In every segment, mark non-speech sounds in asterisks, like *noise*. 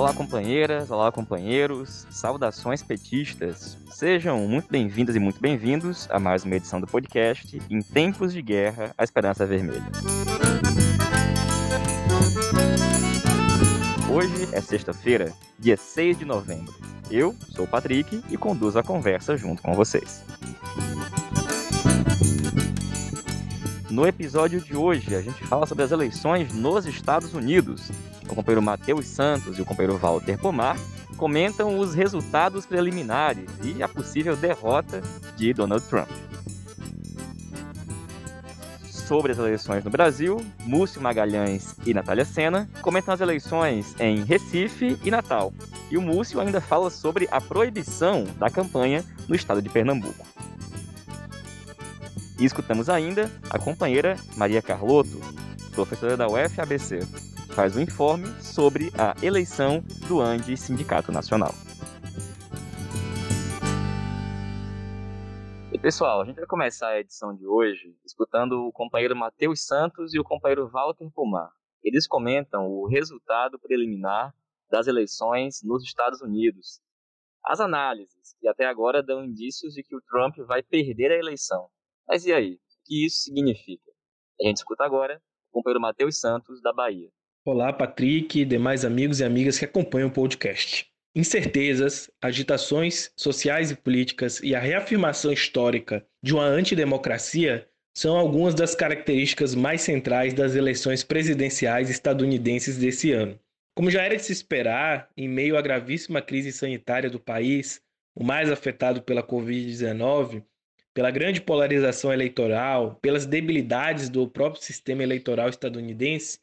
Olá, companheiras, olá, companheiros, saudações petistas. Sejam muito bem-vindas e muito bem-vindos a mais uma edição do podcast Em Tempos de Guerra, a Esperança Vermelha. Hoje é sexta-feira, dia 6 de novembro. Eu sou o Patrick e conduzo a conversa junto com vocês. No episódio de hoje, a gente fala sobre as eleições nos Estados Unidos. O companheiro Matheus Santos e o companheiro Walter Pomar comentam os resultados preliminares e a possível derrota de Donald Trump. Sobre as eleições no Brasil, Múcio Magalhães e Natália Sena comentam as eleições em Recife e Natal. E o Múcio ainda fala sobre a proibição da campanha no estado de Pernambuco. E escutamos ainda a companheira Maria Carlotto, professora da UFABC, faz um informe sobre a eleição do ANDI Sindicato Nacional. E pessoal, a gente vai começar a edição de hoje escutando o companheiro Matheus Santos e o companheiro Walter Pomar. Eles comentam o resultado preliminar das eleições nos Estados Unidos. As análises, que até agora dão indícios de que o Trump vai perder a eleição. Mas e aí? O que isso significa? A gente escuta agora o companheiro Matheus Santos, da Bahia. Olá, Patrick e demais amigos e amigas que acompanham o podcast. Incertezas, agitações sociais e políticas e a reafirmação histórica de uma antidemocracia são algumas das características mais centrais das eleições presidenciais estadunidenses desse ano. Como já era de se esperar, em meio à gravíssima crise sanitária do país, o mais afetado pela Covid-19, pela grande polarização eleitoral, pelas debilidades do próprio sistema eleitoral estadunidense,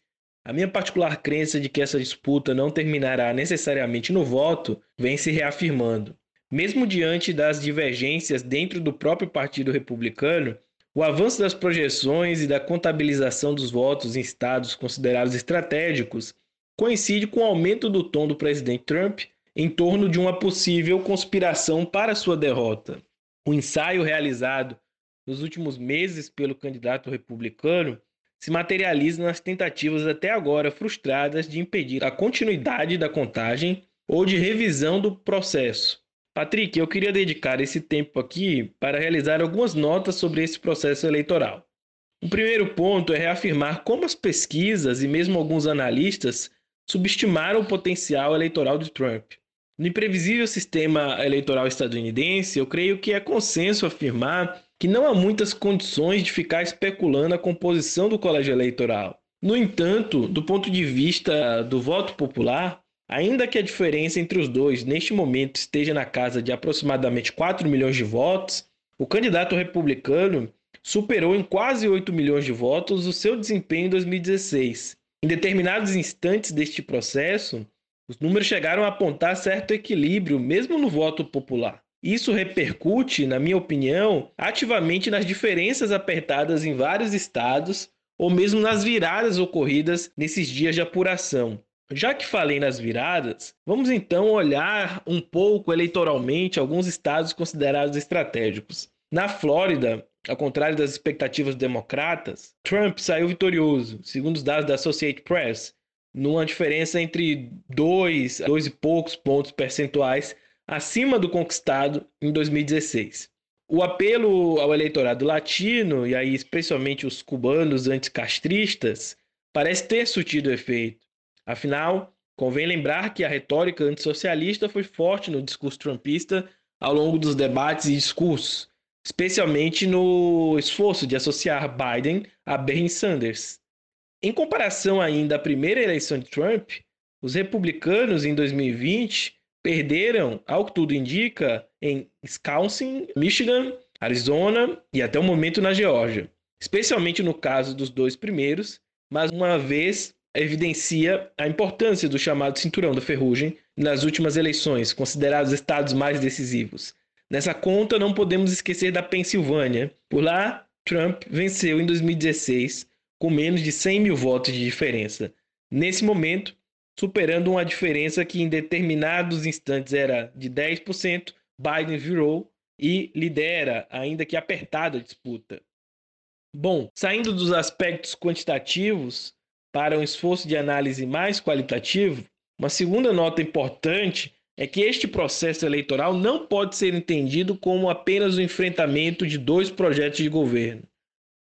a minha particular crença de que essa disputa não terminará necessariamente no voto vem se reafirmando. Mesmo diante das divergências dentro do próprio Partido Republicano, o avanço das projeções e da contabilização dos votos em estados considerados estratégicos coincide com o aumento do tom do presidente Trump em torno de uma possível conspiração para sua derrota o ensaio realizado nos últimos meses pelo candidato republicano se materializa nas tentativas até agora frustradas de impedir a continuidade da contagem ou de revisão do processo. Patrick, eu queria dedicar esse tempo aqui para realizar algumas notas sobre esse processo eleitoral. O primeiro ponto é reafirmar como as pesquisas e mesmo alguns analistas subestimaram o potencial eleitoral de Trump. No imprevisível sistema eleitoral estadunidense, eu creio que é consenso afirmar que não há muitas condições de ficar especulando a composição do colégio eleitoral. No entanto, do ponto de vista do voto popular, ainda que a diferença entre os dois neste momento esteja na casa de aproximadamente 4 milhões de votos, o candidato republicano superou em quase 8 milhões de votos o seu desempenho em 2016. Em determinados instantes deste processo, os números chegaram a apontar certo equilíbrio, mesmo no voto popular. Isso repercute, na minha opinião, ativamente nas diferenças apertadas em vários estados ou mesmo nas viradas ocorridas nesses dias de apuração. Já que falei nas viradas, vamos então olhar um pouco eleitoralmente alguns estados considerados estratégicos. Na Flórida, ao contrário das expectativas democratas, Trump saiu vitorioso, segundo os dados da Associated Press, numa diferença entre dois, dois e poucos pontos percentuais acima do conquistado em 2016. O apelo ao eleitorado latino, e aí especialmente os cubanos anticastristas, parece ter surtido efeito. Afinal, convém lembrar que a retórica antissocialista foi forte no discurso trumpista ao longo dos debates e discursos, especialmente no esforço de associar Biden a Bernie Sanders. Em comparação ainda à primeira eleição de Trump, os republicanos em 2020 perderam, ao que tudo indica, em Wisconsin, Michigan, Arizona e até o momento na Geórgia. Especialmente no caso dos dois primeiros, mas uma vez evidencia a importância do chamado cinturão da ferrugem nas últimas eleições, considerados estados mais decisivos. Nessa conta, não podemos esquecer da Pensilvânia. Por lá, Trump venceu em 2016 com menos de 100 mil votos de diferença. Nesse momento, superando uma diferença que em determinados instantes era de 10%, Biden virou e lidera, ainda que apertada, a disputa. Bom, saindo dos aspectos quantitativos para um esforço de análise mais qualitativo, Uma segunda nota importante é que este processo eleitoral não pode ser entendido como apenas o enfrentamento de dois projetos de governo.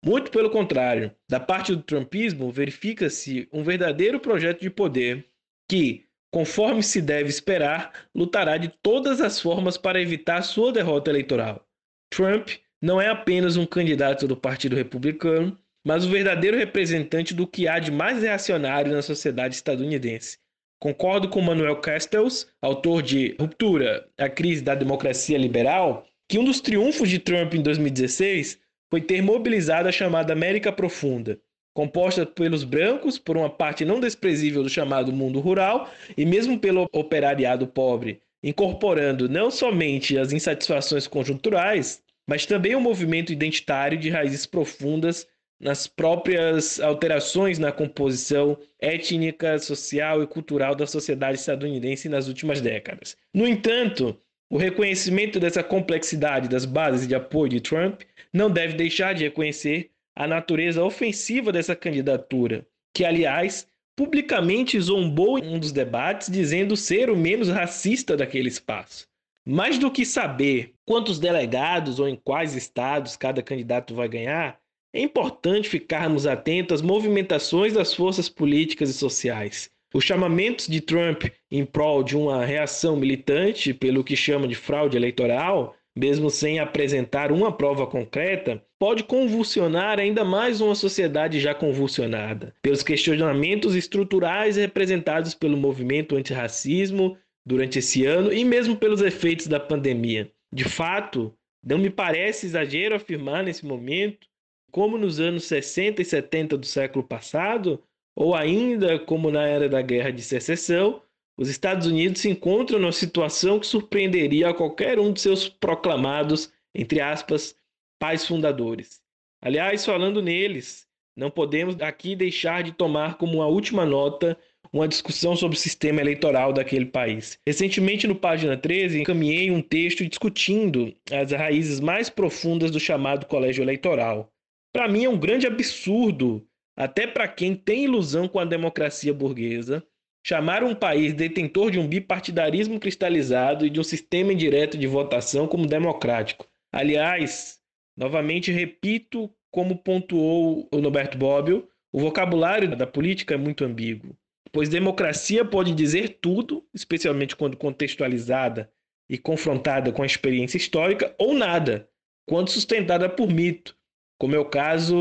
Muito pelo contrário, da parte do trumpismo, verifica-se um verdadeiro projeto de poder que, conforme se deve esperar, lutará de todas as formas para evitar sua derrota eleitoral. Trump não é apenas um candidato do Partido Republicano, mas o verdadeiro representante do que há de mais reacionário na sociedade estadunidense Concordo com Manuel Castells, autor de Ruptura, a crise da democracia liberal, que um dos triunfos de Trump em 2016 foi ter mobilizado a chamada América Profunda, composta pelos brancos, por uma parte não desprezível do chamado mundo rural, e mesmo pelo operariado pobre, incorporando não somente as insatisfações conjunturais, mas também o um movimento identitário de raízes profundas nas próprias alterações na composição étnica, social e cultural da sociedade estadunidense nas últimas décadas. No entanto, o reconhecimento dessa complexidade das bases de apoio de Trump não deve deixar de reconhecer a natureza ofensiva dessa candidatura, que, aliás, publicamente zombou em um dos debates, dizendo ser o menos racista daquele espaço. Mais do que saber quantos delegados ou em quais estados cada candidato vai ganhar, é importante ficarmos atentos às movimentações das forças políticas e sociais. Os chamamentos de Trump em prol de uma reação militante pelo que chama de fraude eleitoral, mesmo sem apresentar uma prova concreta, pode convulsionar ainda mais uma sociedade já convulsionada, pelos questionamentos estruturais representados pelo movimento antirracismo durante esse ano e mesmo pelos efeitos da pandemia. De fato, não me parece exagero afirmar nesse momento como nos anos 60 e 70 do século passado, ou ainda como na era da Guerra de Secessão, os Estados Unidos se encontram numa situação que surpreenderia a qualquer um de seus proclamados, entre aspas, pais fundadores. Aliás, falando neles, não podemos aqui deixar de tomar como uma última nota uma discussão sobre o sistema eleitoral daquele país. Recentemente, no página 13, encaminhei um texto discutindo as raízes mais profundas do chamado colégio eleitoral. Para mim é um grande absurdo, até para quem tem ilusão com a democracia burguesa, chamar um país detentor de um bipartidarismo cristalizado e de um sistema indireto de votação como democrático. Aliás, novamente repito, como pontuou o Norberto Bobbio, o vocabulário da política é muito ambíguo, pois democracia pode dizer tudo, especialmente quando contextualizada e confrontada com a experiência histórica, ou nada, quando sustentada por mito, como é o caso,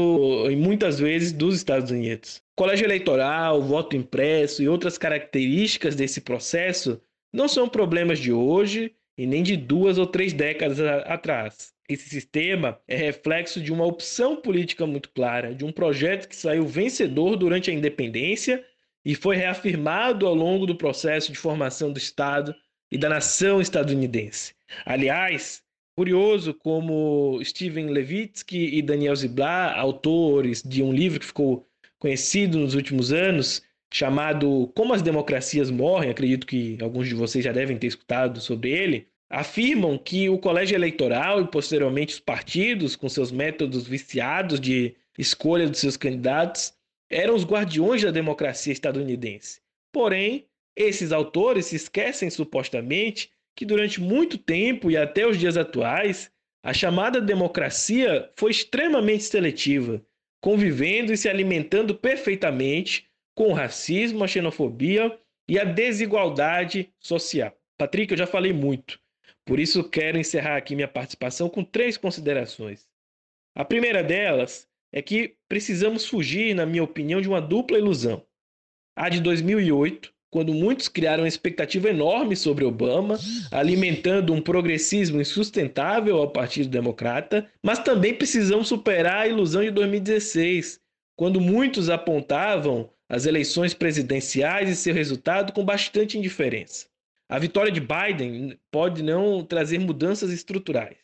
em muitas vezes, dos Estados Unidos. Colégio eleitoral, voto impresso e outras características desse processo não são problemas de hoje e nem de duas ou três décadas atrás. Esse sistema é reflexo de uma opção política muito clara, de um projeto que saiu vencedor durante a independência e foi reafirmado ao longo do processo de formação do Estado e da nação estadunidense. Aliás, Curioso como Steven Levitsky e Daniel Ziblatt, autores de um livro que ficou conhecido nos últimos anos, chamado Como as Democracias Morrem, acredito que alguns de vocês já devem ter escutado sobre ele, afirmam que o colégio eleitoral e posteriormente os partidos, com seus métodos viciados de escolha dos seus candidatos, eram os guardiões da democracia estadunidense. Porém, esses autores se esquecem supostamente que durante muito tempo e até os dias atuais, a chamada democracia foi extremamente seletiva, convivendo e se alimentando perfeitamente com o racismo, a xenofobia e a desigualdade social. Patrick, eu já falei muito, por isso quero encerrar aqui minha participação com três considerações. A primeira delas é que precisamos fugir, na minha opinião, de uma dupla ilusão. A de 2008, quando muitos criaram uma expectativa enorme sobre Obama, alimentando um progressismo insustentável ao Partido Democrata, mas também precisamos superar a ilusão de 2016, quando muitos apontavam as eleições presidenciais e seu resultado com bastante indiferença. A vitória de Biden pode não trazer mudanças estruturais,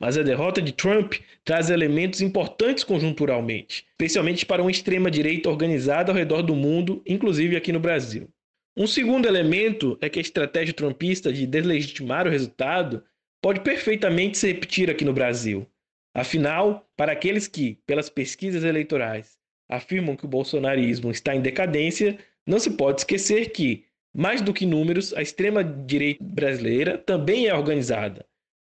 mas a derrota de Trump traz elementos importantes conjunturalmente, especialmente para uma extrema-direita organizada ao redor do mundo, inclusive aqui no Brasil. Um segundo elemento é que a estratégia trumpista de deslegitimar o resultado pode perfeitamente se repetir aqui no Brasil. Afinal, para aqueles que, pelas pesquisas eleitorais, afirmam que o bolsonarismo está em decadência, não se pode esquecer que, Mais do que números, a extrema-direita brasileira também é organizada.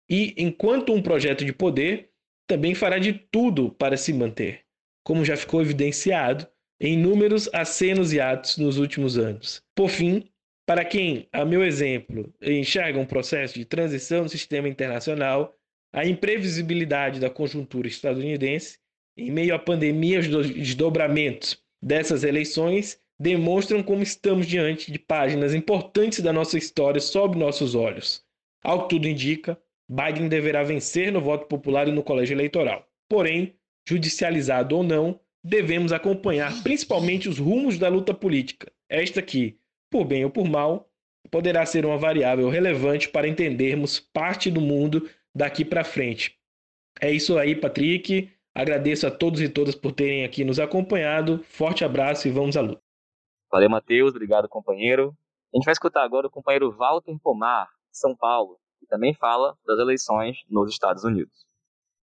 E, enquanto um projeto de poder, também fará de tudo para se manter, como já ficou evidenciado em inúmeros acenos e atos nos últimos anos. Por fim, para quem, a meu exemplo, enxerga um processo de transição no sistema internacional, a imprevisibilidade da conjuntura estadunidense, em meio à pandemia aos desdobramentos dessas eleições, demonstram como estamos diante de páginas importantes da nossa história sob nossos olhos. Ao que tudo indica, Biden deverá vencer no voto popular e no colégio eleitoral. Porém, judicializado ou não, devemos acompanhar principalmente os rumos da luta política. Esta que, por bem ou por mal, poderá ser uma variável relevante para entendermos parte do mundo daqui para frente. É isso aí, Patrick. Agradeço a todos e todas por terem aqui nos acompanhado. Forte abraço e vamos à luta. Valeu, Matheus. Obrigado, companheiro. A gente vai escutar agora o companheiro Walter Pomar, de São Paulo, que também fala das eleições nos Estados Unidos.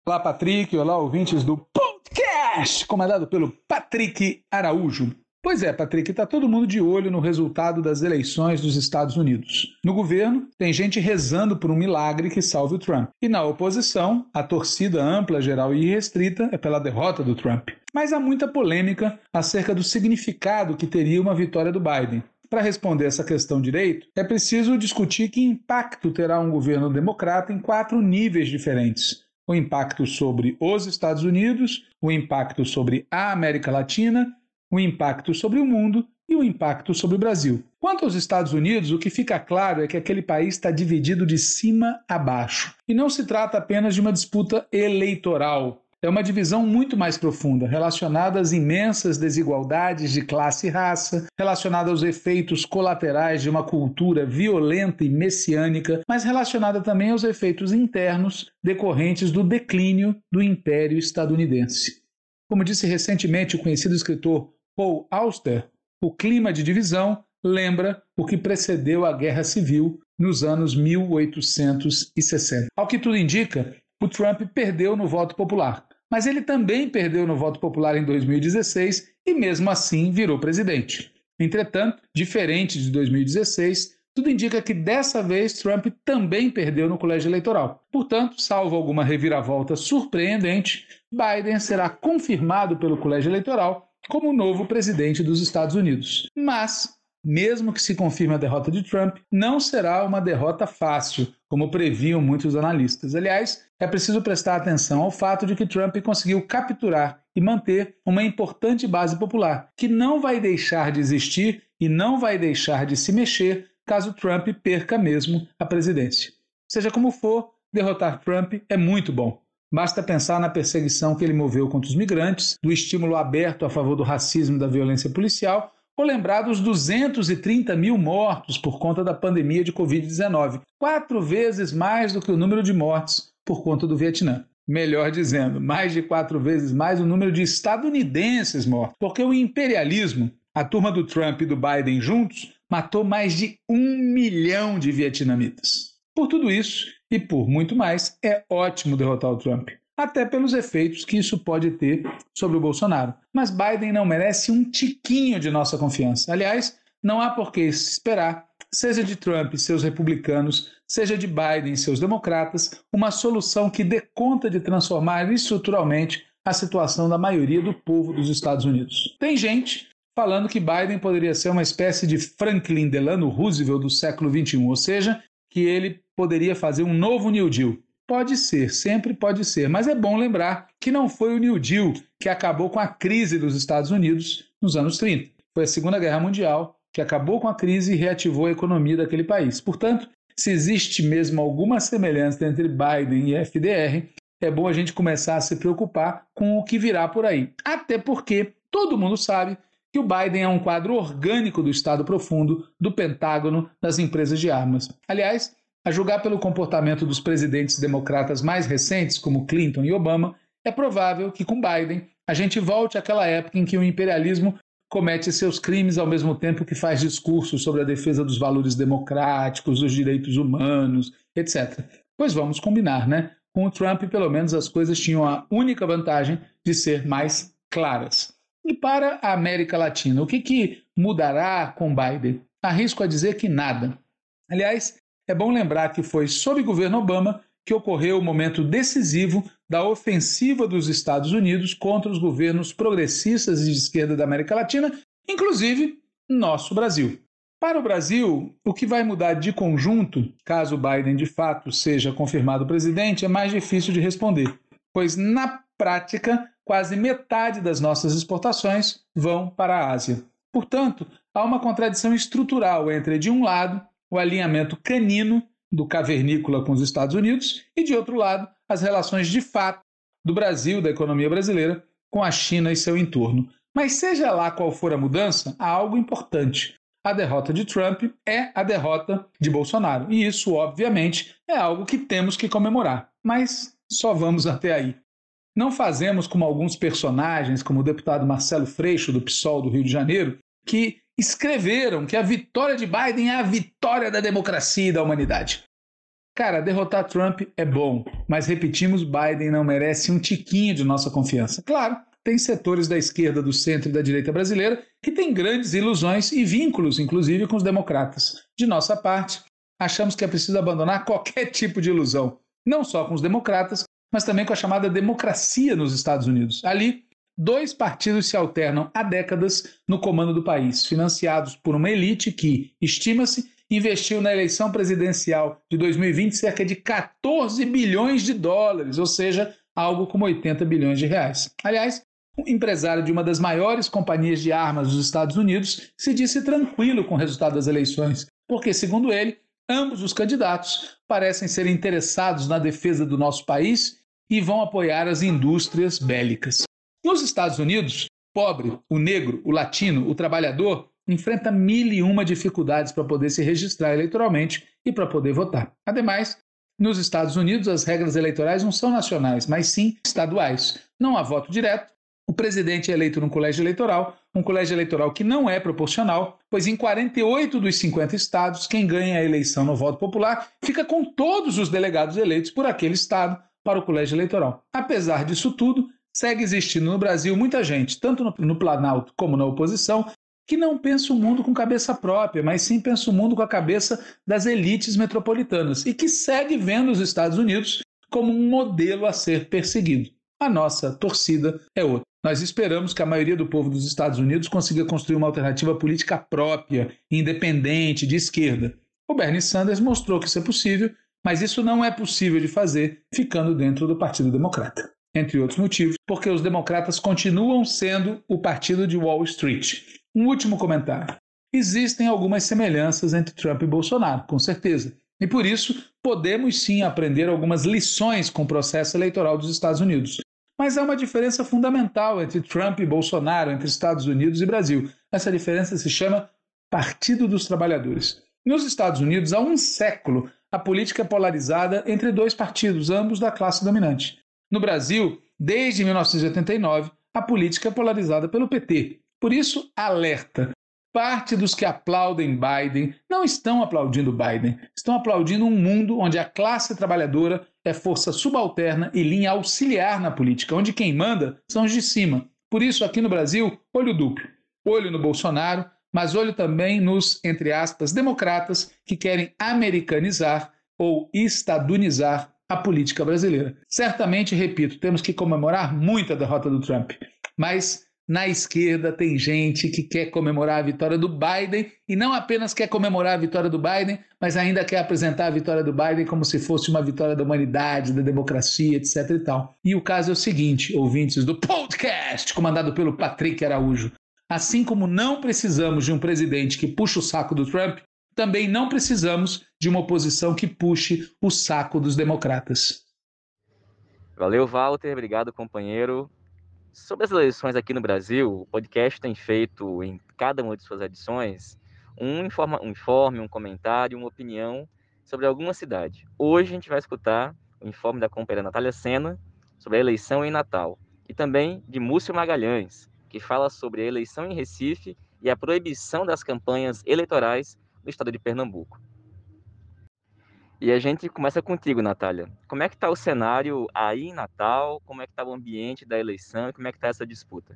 Olá, Patrick. Olá, ouvintes do podcast, comandado pelo Patrick Araújo. Pois é, Patrick, está todo mundo de olho no resultado das eleições dos Estados Unidos. No governo, tem gente rezando por um milagre que salve o Trump. E na oposição, a torcida ampla, geral e restrita é pela derrota do Trump. Mas há muita polêmica acerca do significado que teria uma vitória do Biden. Para responder essa questão direito, é preciso discutir que impacto terá um governo democrata em quatro níveis diferentes o impacto sobre os Estados Unidos, o impacto sobre a América Latina o impacto sobre o mundo e o impacto sobre o Brasil. Quanto aos Estados Unidos, o que fica claro é que aquele país está dividido de cima a baixo. E não se trata apenas de uma disputa eleitoral. É uma divisão muito mais profunda, relacionada às imensas desigualdades de classe e raça, relacionada aos efeitos colaterais de uma cultura violenta e messiânica, mas relacionada também aos efeitos internos decorrentes do declínio do Império Estadunidense. Como disse recentemente o conhecido escritor Paul Auster, o clima de divisão lembra o que precedeu a Guerra Civil nos anos 1860. Ao que tudo indica, o Trump perdeu no voto popular, mas ele também perdeu no voto popular em 2016 e, mesmo assim, virou presidente. Entretanto, diferente de 2016, tudo indica que dessa vez Trump também perdeu no colégio eleitoral. Portanto, salvo alguma reviravolta surpreendente, Biden será confirmado pelo colégio eleitoral como novo presidente dos Estados Unidos. Mas, mesmo que se confirme a derrota de Trump, não será uma derrota fácil, como previam muitos analistas. Aliás, é preciso prestar atenção ao fato de que Trump conseguiu capturar e manter uma importante base popular, que não vai deixar de existir e não vai deixar de se mexer caso Trump perca mesmo a presidência. Seja como for, derrotar Trump é muito bom. Basta pensar na perseguição que ele moveu contra os migrantes, do estímulo aberto a favor do racismo e da violência policial, ou lembrar dos 230 mil mortos por conta da pandemia de Covid-19, quatro vezes mais do que o número de mortes por conta do Vietnã. Melhor dizendo, mais de quatro vezes mais o número de estadunidenses mortos, porque o imperialismo, a turma do Trump e do Biden juntos, matou mais de um milhão de vietnamitas. Por tudo isso, e por muito mais, é ótimo derrotar o Trump, até pelos efeitos que isso pode ter sobre o Bolsonaro. Mas Biden não merece um tiquinho de nossa confiança. Aliás, não há por que esperar, seja de Trump e seus republicanos, seja de Biden e seus democratas, uma solução que dê conta de transformar estruturalmente a situação da maioria do povo dos Estados Unidos. Tem gente falando que Biden poderia ser uma espécie de Franklin Delano Roosevelt do século XXI, ou seja, que ele poderia fazer um novo New Deal. Pode ser, sempre pode ser, mas é bom lembrar que não foi o New Deal que acabou com a crise dos Estados Unidos nos anos 30. Foi a Segunda Guerra Mundial que acabou com a crise e reativou a economia daquele país. Portanto, se existe mesmo alguma semelhança entre Biden e FDR, é bom a gente começar a se preocupar com o que virá por aí. Até porque todo mundo sabe que o Biden é um quadro orgânico do Estado profundo, do Pentágono, das empresas de armas. Aliás, a julgar pelo comportamento dos presidentes democratas mais recentes, como Clinton e Obama, é provável que com Biden a gente volte àquela época em que o imperialismo comete seus crimes ao mesmo tempo que faz discursos sobre a defesa dos valores democráticos, dos direitos humanos, etc. Pois vamos combinar, né? Com o Trump, pelo menos, as coisas tinham a única vantagem de ser mais claras. E para a América Latina, o que, que mudará com Biden? arrisco a dizer que nada. Aliás, é bom lembrar que foi sob governo Obama que ocorreu o momento decisivo da ofensiva dos Estados Unidos contra os governos progressistas e de esquerda da América Latina, inclusive nosso Brasil. Para o Brasil, o que vai mudar de conjunto, caso Biden de fato seja confirmado presidente, é mais difícil de responder, pois na prática, quase metade das nossas exportações vão para a Ásia. Portanto, há uma contradição estrutural entre, de um lado, o alinhamento canino do cavernícola com os Estados Unidos e, de outro lado, as relações de fato do Brasil, da economia brasileira, com a China e seu entorno. Mas seja lá qual for a mudança, há algo importante. A derrota de Trump é a derrota de Bolsonaro. E isso, obviamente, é algo que temos que comemorar. Mas só vamos até aí. Não fazemos como alguns personagens, como o deputado Marcelo Freixo, do PSOL do Rio de Janeiro, que escreveram que a vitória de Biden é a vitória da democracia e da humanidade. Cara, derrotar Trump é bom, mas repetimos, Biden não merece um tiquinho de nossa confiança. Claro, tem setores da esquerda, do centro e da direita brasileira que têm grandes ilusões e vínculos, inclusive, com os democratas. De nossa parte, achamos que é preciso abandonar *laughs* qualquer tipo de ilusão, não só com os democratas, mas também com a chamada democracia nos Estados Unidos. Ali, dois partidos se alternam há décadas no comando do país, financiados por uma elite que, estima-se, investiu na eleição presidencial de 2020 cerca de 14 bilhões de dólares, ou seja, algo como 80 bilhões de reais. Aliás, um empresário de uma das maiores companhias de armas dos Estados Unidos se disse tranquilo com o resultado das eleições, porque, segundo ele, ambos os candidatos parecem ser interessados na defesa do nosso país e vão apoiar as indústrias bélicas. Nos Estados Unidos, pobre, o negro, o latino, o trabalhador enfrenta mil e uma dificuldades para poder se registrar eleitoralmente e para poder votar. Ademais, nos Estados Unidos, as regras eleitorais não são nacionais, mas sim estaduais. Não há voto direto. O presidente é eleito num colégio eleitoral, um colégio eleitoral que não é proporcional, pois em 48 dos 50 estados, quem ganha a eleição no voto popular fica com todos os delegados eleitos por aquele estado para o colégio eleitoral. Apesar disso tudo, segue existindo no Brasil muita gente, tanto no, no Planalto como na oposição, que não pensa o mundo com cabeça própria, mas sim pensa o mundo com a cabeça das elites metropolitanas e que segue vendo os Estados Unidos como um modelo a ser perseguido. A nossa torcida é outra. Nós esperamos que a maioria do povo dos Estados Unidos consiga construir uma alternativa política própria, independente, de esquerda. O Bernie Sanders mostrou que isso é possível, mas isso não é possível de fazer ficando dentro do Partido Democrata entre outros motivos, porque os democratas continuam sendo o partido de Wall Street. Um último comentário. Existem algumas semelhanças entre Trump e Bolsonaro, com certeza. E por isso, podemos sim aprender algumas lições com o processo eleitoral dos Estados Unidos. Mas há uma diferença fundamental entre Trump e Bolsonaro, entre Estados Unidos e Brasil. Essa diferença se chama Partido dos Trabalhadores. Nos Estados Unidos, há um século, a política é polarizada entre dois partidos, ambos da classe dominante. No Brasil, desde 1989, a política é polarizada pelo PT. Por isso, alerta. Parte dos que aplaudem Biden não estão aplaudindo Biden, estão aplaudindo um mundo onde a classe trabalhadora é força subalterna e linha auxiliar na política, onde quem manda são os de cima. Por isso, aqui no Brasil, olho duplo. Olho no Bolsonaro, mas olho também nos, entre aspas, democratas que querem americanizar ou estadunizar a política brasileira. Certamente, repito, temos que comemorar muito a derrota do Trump, mas na esquerda tem gente que quer comemorar a vitória do Biden e não apenas quer comemorar a vitória do Biden, mas ainda quer apresentar a vitória do Biden como se fosse uma vitória da humanidade, da democracia, etc e tal. E o caso é o seguinte, ouvintes do podcast comandado pelo Patrick Araújo, assim como não precisamos de um presidente que puxa o saco do Trump, também não precisamos de uma oposição que puxe o saco dos democratas. Valeu, Walter. Obrigado, companheiro. Sobre as eleições aqui no Brasil, o podcast tem feito em cada uma de suas edições um, informa, um informe, um comentário, uma opinião sobre alguma cidade. Hoje a gente vai escutar o informe da companheira Natália Sena sobre a eleição em Natal e também de Múcio Magalhães, que fala sobre a eleição em Recife e a proibição das campanhas eleitorais no estado de Pernambuco. E a gente começa contigo, Natália. Como é que está o cenário aí em Natal? Como é que está o ambiente da eleição? Como é que está essa disputa?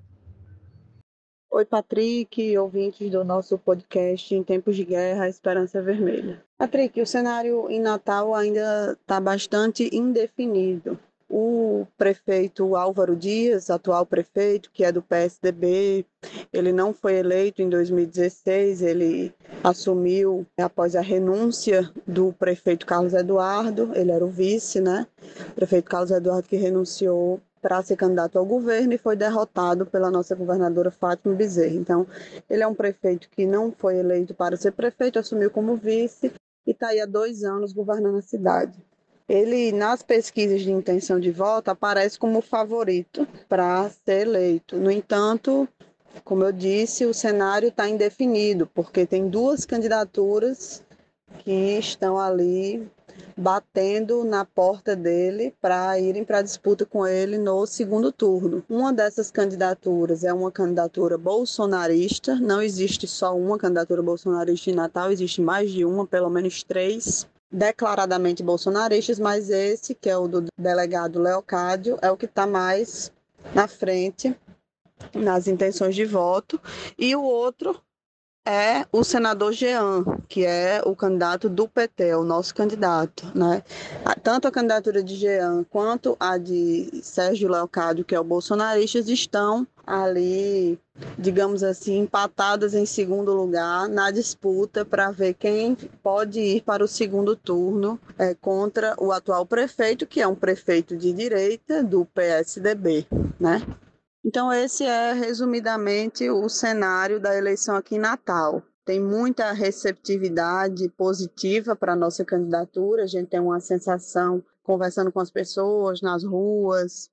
Oi, Patrick, ouvintes do nosso podcast Em Tempos de Guerra, Esperança Vermelha. Patrick, o cenário em Natal ainda está bastante indefinido. O prefeito Álvaro Dias, atual prefeito, que é do PSDB, ele não foi eleito em 2016, ele assumiu após a renúncia do prefeito Carlos Eduardo, ele era o vice, né? O prefeito Carlos Eduardo que renunciou para ser candidato ao governo e foi derrotado pela nossa governadora Fátima Bezerra. Então, ele é um prefeito que não foi eleito para ser prefeito, assumiu como vice e está aí há dois anos governando a cidade. Ele, nas pesquisas de intenção de voto, aparece como favorito para ser eleito. No entanto, como eu disse, o cenário está indefinido, porque tem duas candidaturas que estão ali batendo na porta dele para irem para a disputa com ele no segundo turno. Uma dessas candidaturas é uma candidatura bolsonarista, não existe só uma candidatura bolsonarista em Natal, existe mais de uma, pelo menos três declaradamente bolsonaristas, mas esse, que é o do delegado Leocádio, é o que está mais na frente nas intenções de voto, e o outro é o senador Jean, que é o candidato do PT, é o nosso candidato, né? Tanto a candidatura de Jean quanto a de Sérgio Leocádio, que é o bolsonarista, estão ali, digamos assim, empatadas em segundo lugar na disputa para ver quem pode ir para o segundo turno é, contra o atual prefeito, que é um prefeito de direita do PSDB, né? Então, esse é resumidamente o cenário da eleição aqui em Natal. Tem muita receptividade positiva para a nossa candidatura, a gente tem uma sensação conversando com as pessoas nas ruas,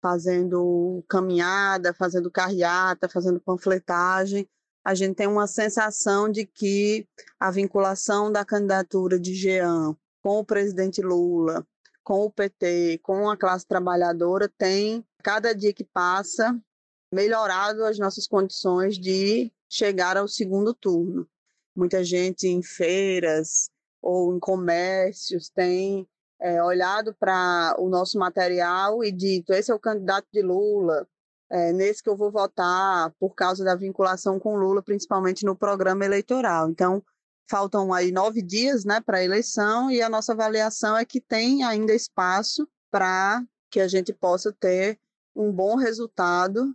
fazendo caminhada, fazendo carreata, fazendo panfletagem. A gente tem uma sensação de que a vinculação da candidatura de Jean com o presidente Lula, com o PT, com a classe trabalhadora, tem cada dia que passa, melhorado as nossas condições de chegar ao segundo turno. Muita gente em feiras ou em comércios tem é, olhado para o nosso material e dito: esse é o candidato de Lula, é nesse que eu vou votar por causa da vinculação com Lula, principalmente no programa eleitoral. Então, faltam aí nove dias né, para a eleição e a nossa avaliação é que tem ainda espaço para que a gente possa ter um bom resultado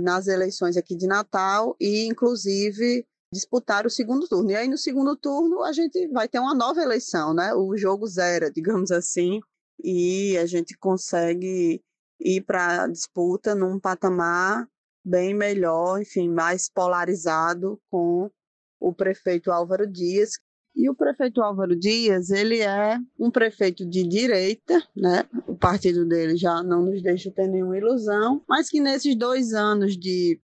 nas eleições aqui de Natal e, inclusive, disputar o segundo turno. E aí, no segundo turno, a gente vai ter uma nova eleição, né? O jogo zero, *laughs* digamos assim, e a gente consegue ir para a disputa num patamar bem melhor, enfim, mais polarizado com o prefeito Álvaro Dias, e o prefeito Álvaro Dias, ele é um prefeito de direita, né? O partido dele já não nos deixa ter nenhuma ilusão, mas que nesses dois anos de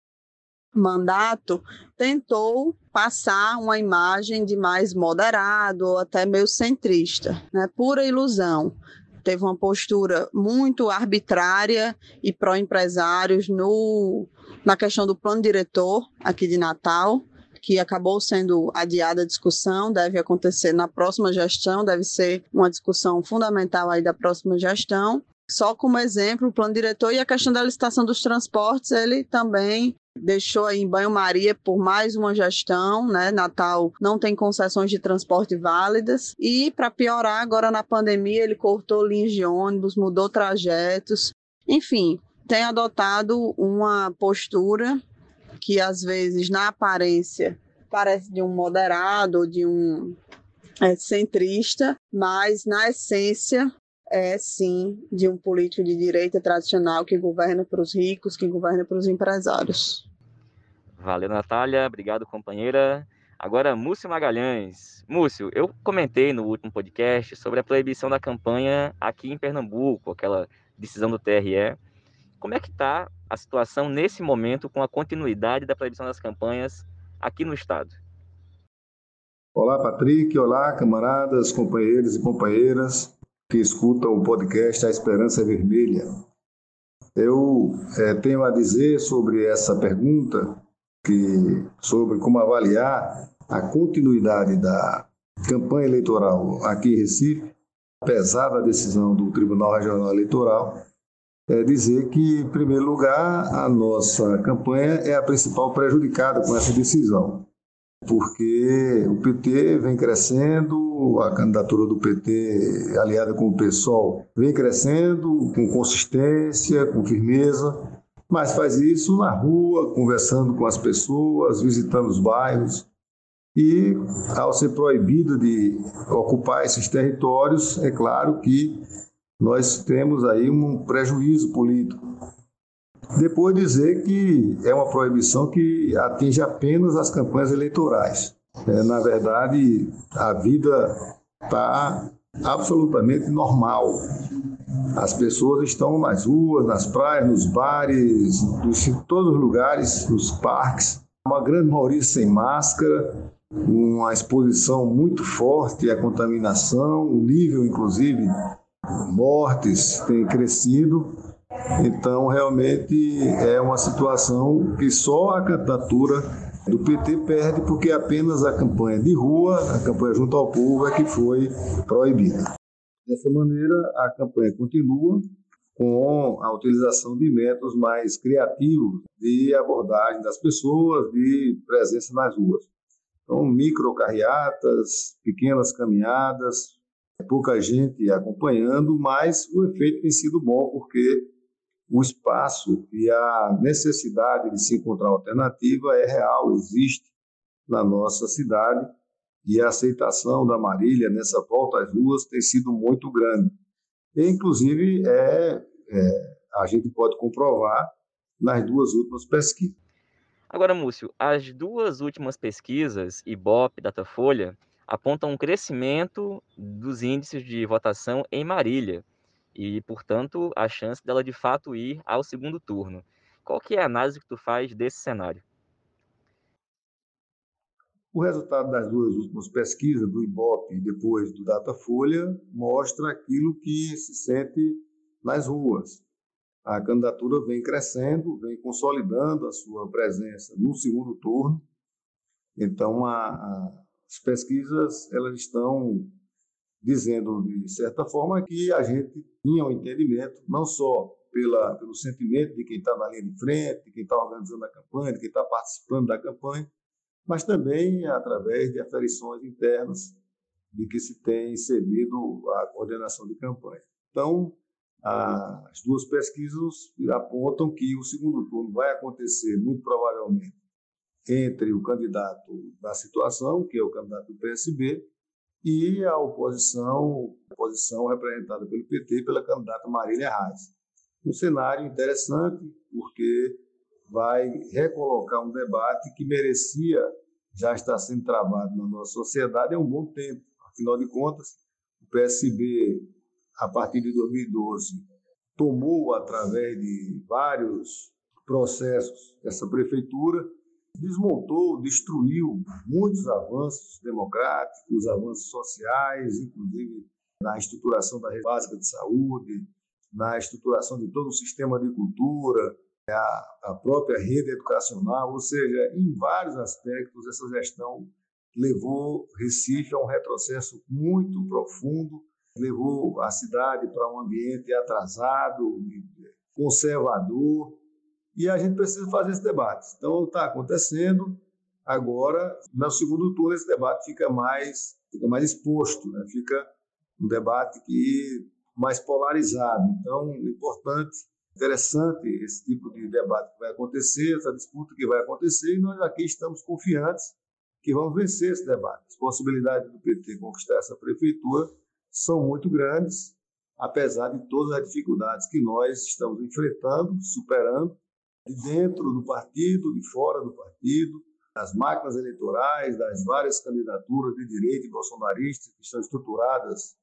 mandato tentou passar uma imagem de mais moderado ou até meio centrista, né? Pura ilusão. Teve uma postura muito arbitrária e pró-empresários no na questão do plano diretor aqui de Natal, que acabou sendo adiada a discussão, deve acontecer na próxima gestão, deve ser uma discussão fundamental aí da próxima gestão. Só como exemplo, o plano diretor e a questão da licitação dos transportes, ele também deixou aí em banho-maria por mais uma gestão, né? Natal não tem concessões de transporte válidas e para piorar agora na pandemia ele cortou linhas de ônibus, mudou trajetos, enfim, tem adotado uma postura que às vezes na aparência parece de um moderado, de um é, centrista, mas na essência é sim de um político de direita tradicional que governa para os ricos, que governa para os empresários. Valeu, Natália. Obrigado, companheira. Agora, Múcio Magalhães. Múcio, eu comentei no último podcast sobre a proibição da campanha aqui em Pernambuco, aquela decisão do TRE. Como é que está a situação nesse momento com a continuidade da proibição das campanhas aqui no estado? Olá, Patrick. Olá, camaradas, companheiros e companheiras que escutam o podcast A Esperança Vermelha. Eu é, tenho a dizer sobre essa pergunta, que, sobre como avaliar a continuidade da campanha eleitoral aqui em Recife, apesar da decisão do Tribunal Regional Eleitoral, é dizer que, em primeiro lugar, a nossa campanha é a principal prejudicada com essa decisão, porque o PT vem crescendo, a candidatura do PT aliada com o PSOL vem crescendo com consistência, com firmeza, mas faz isso na rua, conversando com as pessoas, visitando os bairros. E, ao ser proibido de ocupar esses territórios, é claro que nós temos aí um prejuízo político. Depois dizer que é uma proibição que atinge apenas as campanhas eleitorais. É, na verdade, a vida está absolutamente normal. As pessoas estão nas ruas, nas praias, nos bares, em todos os lugares, nos parques. Uma grande maioria sem máscara, uma exposição muito forte à contaminação, o nível, inclusive, mortes tem crescido. Então, realmente é uma situação que só a candidatura do PT perde porque apenas a campanha de rua, a campanha junto ao povo é que foi proibida. Dessa maneira, a campanha continua com a utilização de métodos mais criativos de abordagem das pessoas, de presença nas ruas. Então, microcarreatas, pequenas caminhadas, pouca gente acompanhando, mas o efeito tem sido bom porque o espaço e a necessidade de se encontrar alternativa é real, existe na nossa cidade e a aceitação da Marília nessa volta às ruas tem sido muito grande. E, inclusive, é, é, a gente pode comprovar nas duas últimas pesquisas. Agora, Múcio, as duas últimas pesquisas, IBOP e Datafolha, apontam um crescimento dos índices de votação em Marília e, portanto, a chance dela de fato ir ao segundo turno. Qual que é a análise que tu faz desse cenário? O resultado das duas últimas pesquisas, do IBOP e depois do Datafolha, mostra aquilo que se sente nas ruas. A candidatura vem crescendo, vem consolidando a sua presença no segundo turno. Então, a, a as pesquisas elas estão dizendo, de certa forma, que a gente tinha um entendimento, não só pela, pelo sentimento de quem está na linha de frente, de quem está organizando a campanha, de quem está participando da campanha, mas também através de aferições internas de que se tem servido a coordenação de campanha. Então, as duas pesquisas apontam que o segundo turno vai acontecer, muito provavelmente, entre o candidato da situação, que é o candidato do PSB, e a oposição, oposição representada pelo PT, pela candidata Marília Reis. Um cenário interessante, porque vai recolocar um debate que merecia já estar sendo travado na nossa sociedade há um bom tempo. Afinal de contas, o PSB, a partir de 2012, tomou, através de vários processos, essa prefeitura desmontou, destruiu muitos avanços democráticos, avanços sociais, inclusive na estruturação da rede básica de saúde, na estruturação de todo o sistema de cultura, a, a própria rede educacional, ou seja, em vários aspectos essa gestão levou Recife a um retrocesso muito profundo, levou a cidade para um ambiente atrasado, conservador, e a gente precisa fazer esse debate. Então, está acontecendo. Agora, no segundo turno, esse debate fica mais, fica mais exposto, né? fica um debate que mais polarizado. Então, importante, interessante esse tipo de debate que vai acontecer, essa disputa que vai acontecer, e nós aqui estamos confiantes que vamos vencer esse debate. As possibilidades do PT conquistar essa prefeitura são muito grandes, apesar de todas as dificuldades que nós estamos enfrentando, superando, dentro do partido, de fora do partido, das máquinas eleitorais, das várias candidaturas de direita e bolsonaristas que estão estruturadas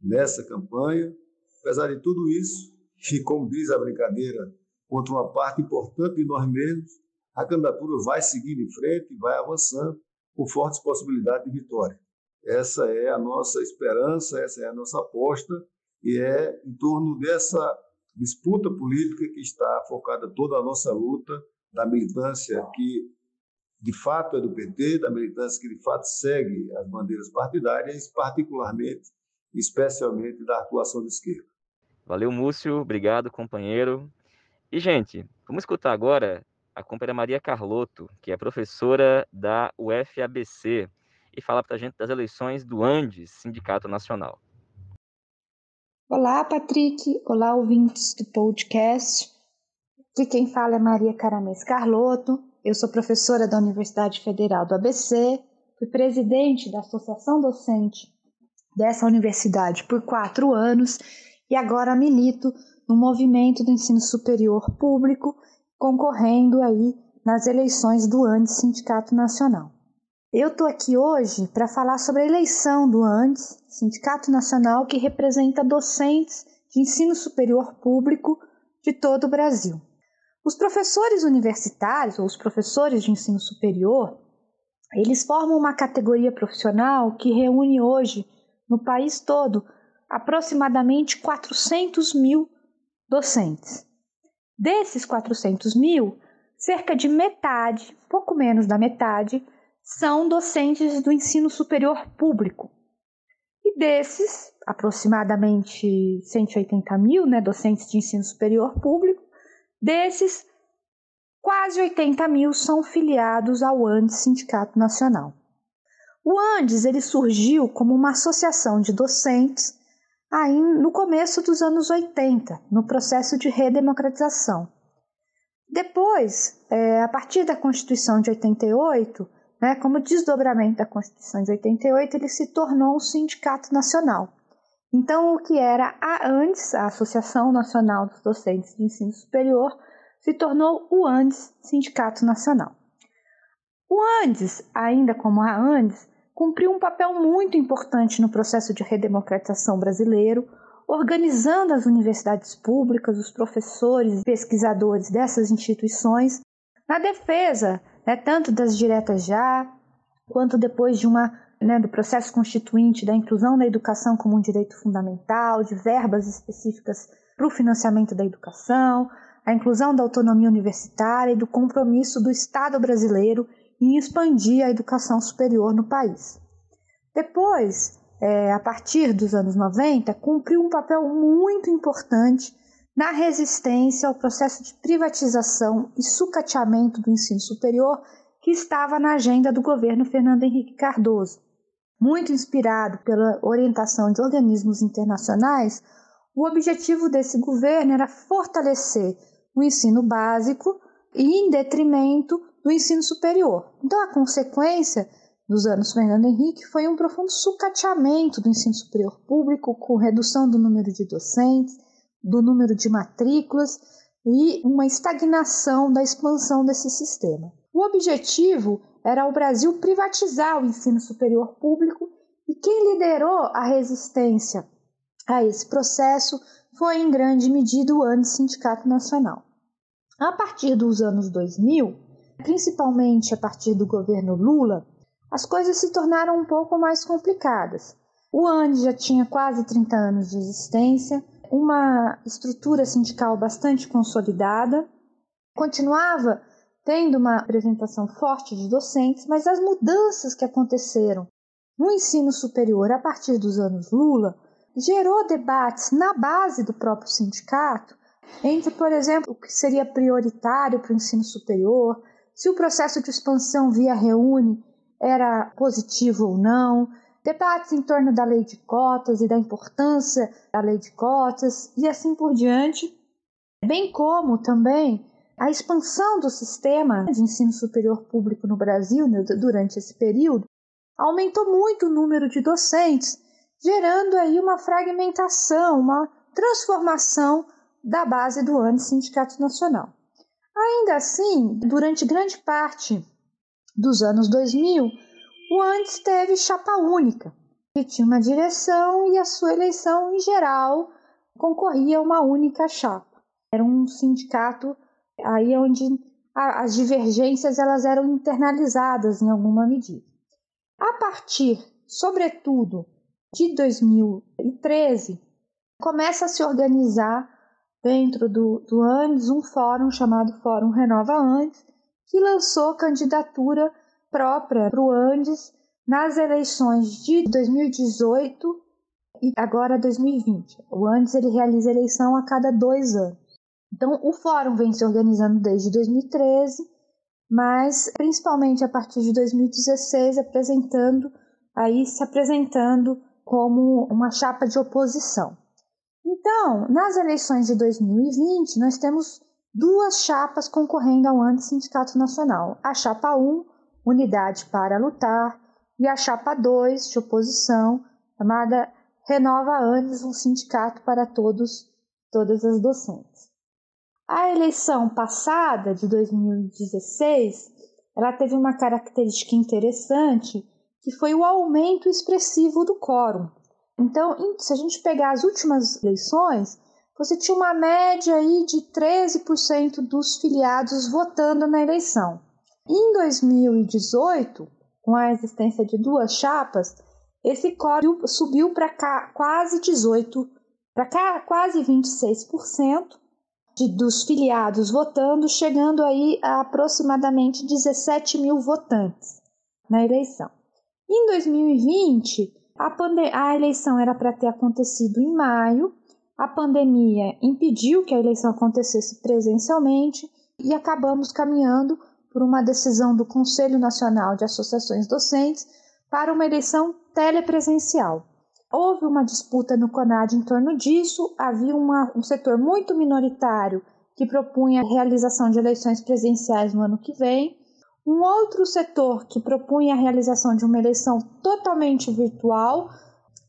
nessa campanha. Apesar de tudo isso, e como diz a brincadeira, contra uma parte importante de nós mesmos, a candidatura vai seguindo em frente, vai avançando, com fortes possibilidades de vitória. Essa é a nossa esperança, essa é a nossa aposta, e é em torno dessa disputa política que está focada toda a nossa luta da militância que de fato é do PT, da militância que de fato segue as bandeiras partidárias, particularmente, especialmente da atuação de esquerda. Valeu, Múcio. Obrigado, companheiro. E, gente, vamos escutar agora a companheira Maria Carlotto, que é professora da UFABC, e falar para a gente das eleições do Andes, Sindicato Nacional. Olá, Patrick. Olá, ouvintes do podcast. Aqui quem fala é Maria Caramês Carlotto. Eu sou professora da Universidade Federal do ABC, fui presidente da Associação Docente dessa universidade por quatro anos e agora milito no movimento do ensino superior público, concorrendo aí nas eleições do ANDES Sindicato Nacional. Eu estou aqui hoje para falar sobre a eleição do ANDES, Sindicato Nacional que representa docentes de ensino superior público de todo o Brasil. Os professores universitários ou os professores de ensino superior, eles formam uma categoria profissional que reúne hoje no país todo aproximadamente 400 mil docentes. Desses 400 mil, cerca de metade, pouco menos da metade, são docentes do ensino superior público. E desses, aproximadamente 180 mil né, docentes de ensino superior público, desses, quase 80 mil são filiados ao ANDES Sindicato Nacional. O Andes ele surgiu como uma associação de docentes aí no começo dos anos 80, no processo de redemocratização. Depois, é, a partir da Constituição de 88, né, como desdobramento da Constituição de 88, ele se tornou um sindicato nacional. Então, o que era a ANDES, a Associação Nacional dos Docentes de Ensino Superior, se tornou o ANDES, Sindicato Nacional. O ANDES, ainda como a ANDES, cumpriu um papel muito importante no processo de redemocratização brasileiro, organizando as universidades públicas, os professores e pesquisadores dessas instituições na defesa né, tanto das diretas já, quanto depois de uma né, do processo constituinte da inclusão da educação como um direito fundamental, de verbas específicas para o financiamento da educação, a inclusão da autonomia universitária e do compromisso do Estado brasileiro em expandir a educação superior no país. Depois, é, a partir dos anos 90, cumpriu um papel muito importante na resistência ao processo de privatização e sucateamento do ensino superior que estava na agenda do governo Fernando Henrique Cardoso. Muito inspirado pela orientação de organismos internacionais, o objetivo desse governo era fortalecer o ensino básico em detrimento do ensino superior. Então, a consequência dos anos Fernando Henrique foi um profundo sucateamento do ensino superior público, com redução do número de docentes, do número de matrículas e uma estagnação da expansão desse sistema. O objetivo era o Brasil privatizar o ensino superior público e quem liderou a resistência a esse processo foi, em grande medida, o ANDE Sindicato Nacional. A partir dos anos 2000, principalmente a partir do governo Lula, as coisas se tornaram um pouco mais complicadas. O ANDE já tinha quase 30 anos de existência, uma estrutura sindical bastante consolidada, continuava tendo uma apresentação forte de docentes, mas as mudanças que aconteceram no ensino superior a partir dos anos Lula gerou debates na base do próprio sindicato entre, por exemplo, o que seria prioritário para o ensino superior, se o processo de expansão via reúne era positivo ou não, debates em torno da lei de cotas e da importância da lei de cotas e assim por diante, bem como também a expansão do sistema de ensino superior público no Brasil né, durante esse período aumentou muito o número de docentes, gerando aí uma fragmentação, uma transformação da base do ano Sindicato Nacional. Ainda assim, durante grande parte dos anos 2000, o antes teve chapa única, que tinha uma direção e a sua eleição em geral concorria a uma única chapa. Era um sindicato aí onde as divergências elas eram internalizadas em alguma medida. A partir, sobretudo, de 2013, começa a se organizar dentro do, do ANDES um fórum chamado Fórum Renova ANDES, que lançou candidatura própria para o Andes nas eleições de 2018 e agora 2020. O antes ele realiza eleição a cada dois anos. Então, o fórum vem se organizando desde 2013, mas principalmente a partir de 2016 apresentando aí se apresentando como uma chapa de oposição. Então, nas eleições de 2020, nós temos duas chapas concorrendo ao ANDE Sindicato Nacional. A chapa 1, Unidade para Lutar, e a chapa 2, de oposição, chamada Renova ANDES, um sindicato para todos, todas as docentes. A eleição passada, de 2016, ela teve uma característica interessante, que foi o aumento expressivo do quórum. Então, se a gente pegar as últimas eleições, você tinha uma média aí de 13% dos filiados votando na eleição. Em 2018, com a existência de duas chapas, esse quórum subiu para quase 18, para quase 26% de, dos filiados votando, chegando aí a aproximadamente 17 mil votantes na eleição. Em 2020, a, a eleição era para ter acontecido em maio, a pandemia impediu que a eleição acontecesse presencialmente e acabamos caminhando por uma decisão do Conselho Nacional de Associações Docentes para uma eleição telepresencial. Houve uma disputa no CONAD em torno disso, havia uma, um setor muito minoritário que propunha a realização de eleições presenciais no ano que vem, um outro setor que propunha a realização de uma eleição totalmente virtual,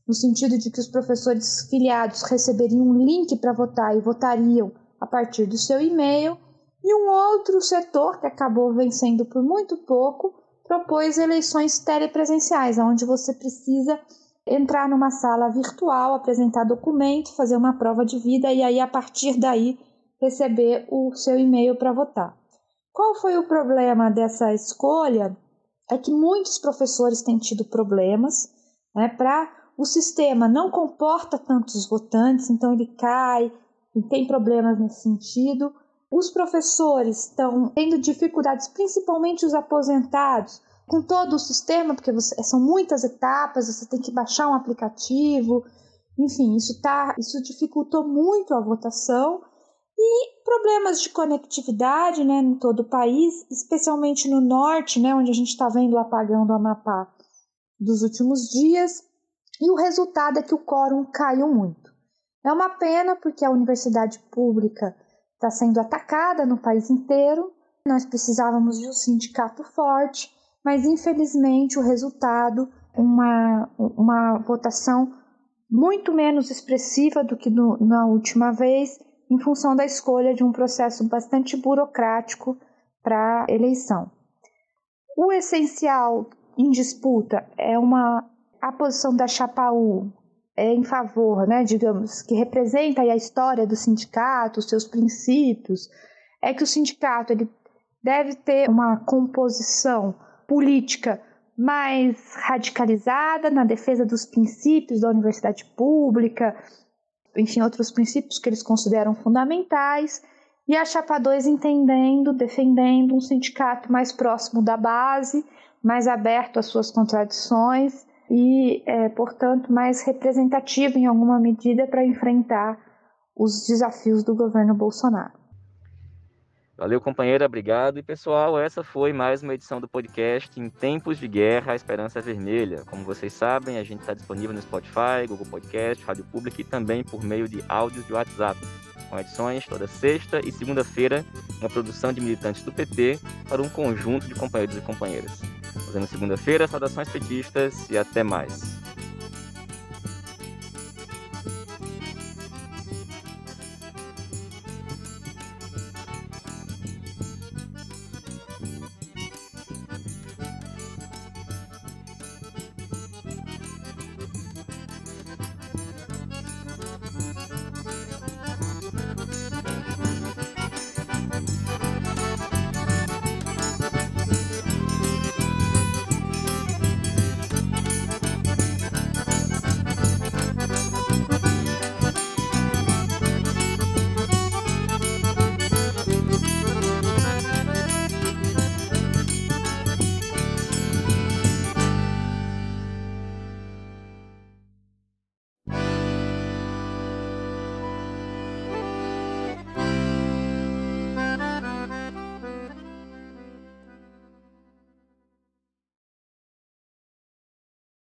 no sentido de que os professores filiados receberiam um link para votar e votariam a partir do seu e-mail, e um outro setor que acabou vencendo por muito pouco propôs eleições telepresenciais, onde você precisa entrar numa sala virtual, apresentar documento, fazer uma prova de vida e aí a partir daí receber o seu e-mail para votar. Qual foi o problema dessa escolha? É que muitos professores têm tido problemas, né, para o sistema não comporta tantos votantes, então ele cai e tem problemas nesse sentido. Os professores estão tendo dificuldades, principalmente os aposentados, com todo o sistema, porque você, são muitas etapas, você tem que baixar um aplicativo, enfim, isso, tá, isso dificultou muito a votação. E problemas de conectividade né, em todo o país, especialmente no norte, né, onde a gente está vendo o apagão do Amapá dos últimos dias, e o resultado é que o quórum caiu muito. É uma pena porque a universidade pública está sendo atacada no país inteiro. Nós precisávamos de um sindicato forte, mas infelizmente o resultado, uma, uma votação muito menos expressiva do que no, na última vez, em função da escolha de um processo bastante burocrático para eleição. O essencial em disputa é uma a posição da Chapaú em favor, né, digamos, que representa a história do sindicato, os seus princípios, é que o sindicato ele deve ter uma composição política mais radicalizada na defesa dos princípios da universidade pública, enfim, outros princípios que eles consideram fundamentais, e a Chapa 2 entendendo, defendendo um sindicato mais próximo da base, mais aberto às suas contradições e, é, portanto, mais representativo em alguma medida para enfrentar os desafios do governo Bolsonaro. Valeu, companheira, obrigado. E pessoal, essa foi mais uma edição do podcast Em Tempos de Guerra, a Esperança Vermelha. Como vocês sabem, a gente está disponível no Spotify, Google Podcast, Rádio Pública e também por meio de áudios de WhatsApp, com edições toda sexta e segunda-feira, uma produção de militantes do PT para um conjunto de companheiros e companheiras. Fazendo segunda-feira, saudações petistas e até mais.